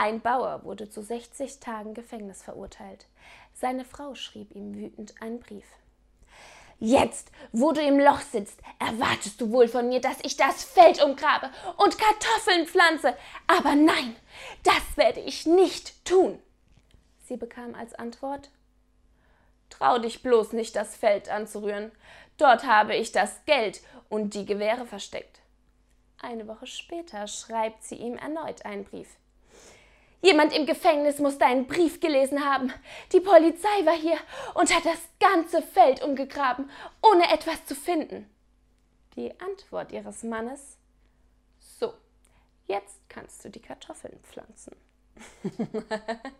Ein Bauer wurde zu 60 Tagen Gefängnis verurteilt. Seine Frau schrieb ihm wütend einen Brief. Jetzt, wo du im Loch sitzt, erwartest du wohl von mir, dass ich das Feld umgrabe und Kartoffeln pflanze. Aber nein, das werde ich nicht tun. Sie bekam als Antwort Trau dich bloß nicht, das Feld anzurühren. Dort habe ich das Geld und die Gewehre versteckt. Eine Woche später schreibt sie ihm erneut einen Brief. Jemand im Gefängnis muss deinen Brief gelesen haben. Die Polizei war hier und hat das ganze Feld umgegraben, ohne etwas zu finden. Die Antwort ihres Mannes So, jetzt kannst du die Kartoffeln pflanzen.